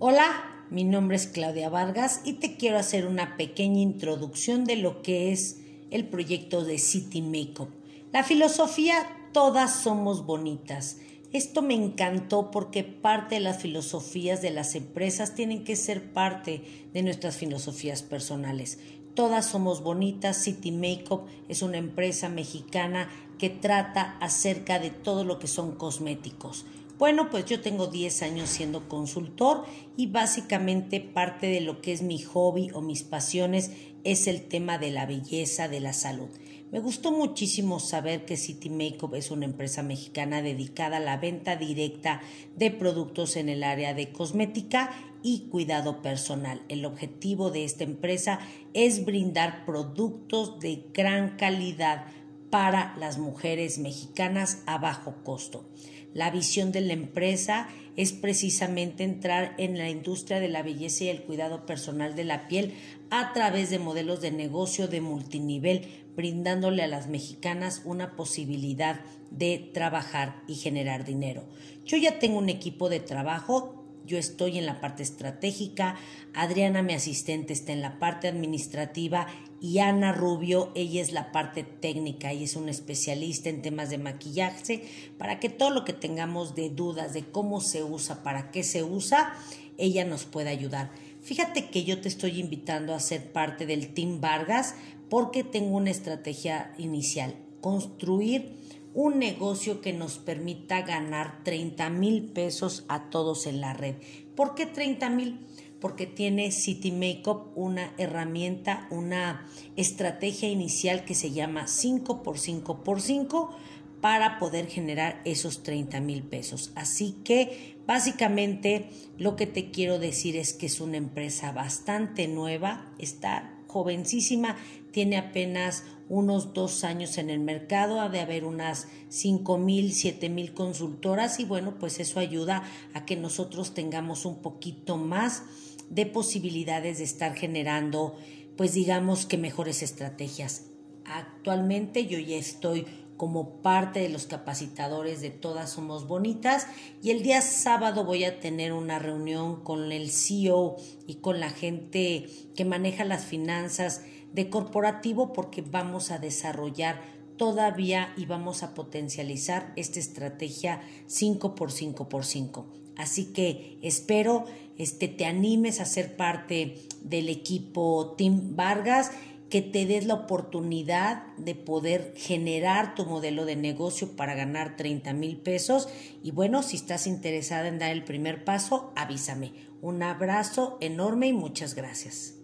Hola, mi nombre es Claudia Vargas y te quiero hacer una pequeña introducción de lo que es el proyecto de City Makeup. La filosofía, todas somos bonitas. Esto me encantó porque parte de las filosofías de las empresas tienen que ser parte de nuestras filosofías personales. Todas somos bonitas. City Makeup es una empresa mexicana que trata acerca de todo lo que son cosméticos. Bueno, pues yo tengo 10 años siendo consultor y básicamente parte de lo que es mi hobby o mis pasiones es el tema de la belleza, de la salud. Me gustó muchísimo saber que City Makeup es una empresa mexicana dedicada a la venta directa de productos en el área de cosmética y cuidado personal. El objetivo de esta empresa es brindar productos de gran calidad para las mujeres mexicanas a bajo costo. La visión de la empresa es precisamente entrar en la industria de la belleza y el cuidado personal de la piel a través de modelos de negocio de multinivel, brindándole a las mexicanas una posibilidad de trabajar y generar dinero. Yo ya tengo un equipo de trabajo yo estoy en la parte estratégica, Adriana, mi asistente, está en la parte administrativa y Ana Rubio, ella es la parte técnica, ella es una especialista en temas de maquillaje, para que todo lo que tengamos de dudas de cómo se usa, para qué se usa, ella nos pueda ayudar. Fíjate que yo te estoy invitando a ser parte del Team Vargas porque tengo una estrategia inicial, construir un negocio que nos permita ganar 30 mil pesos a todos en la red. ¿Por qué 30 mil? Porque tiene City Makeup una herramienta, una estrategia inicial que se llama 5 por 5 por 5 para poder generar esos 30 mil pesos. Así que básicamente lo que te quiero decir es que es una empresa bastante nueva, está jovencísima, tiene apenas unos dos años en el mercado, ha de haber unas cinco mil, siete mil consultoras y bueno, pues eso ayuda a que nosotros tengamos un poquito más de posibilidades de estar generando, pues digamos que mejores estrategias. Actualmente yo ya estoy como parte de los capacitadores de Todas Somos Bonitas y el día sábado voy a tener una reunión con el CEO y con la gente que maneja las finanzas de corporativo porque vamos a desarrollar todavía y vamos a potencializar esta estrategia 5 por 5 por 5. Así que espero este, te animes a ser parte del equipo Team Vargas que te des la oportunidad de poder generar tu modelo de negocio para ganar 30 mil pesos. Y bueno, si estás interesada en dar el primer paso, avísame. Un abrazo enorme y muchas gracias.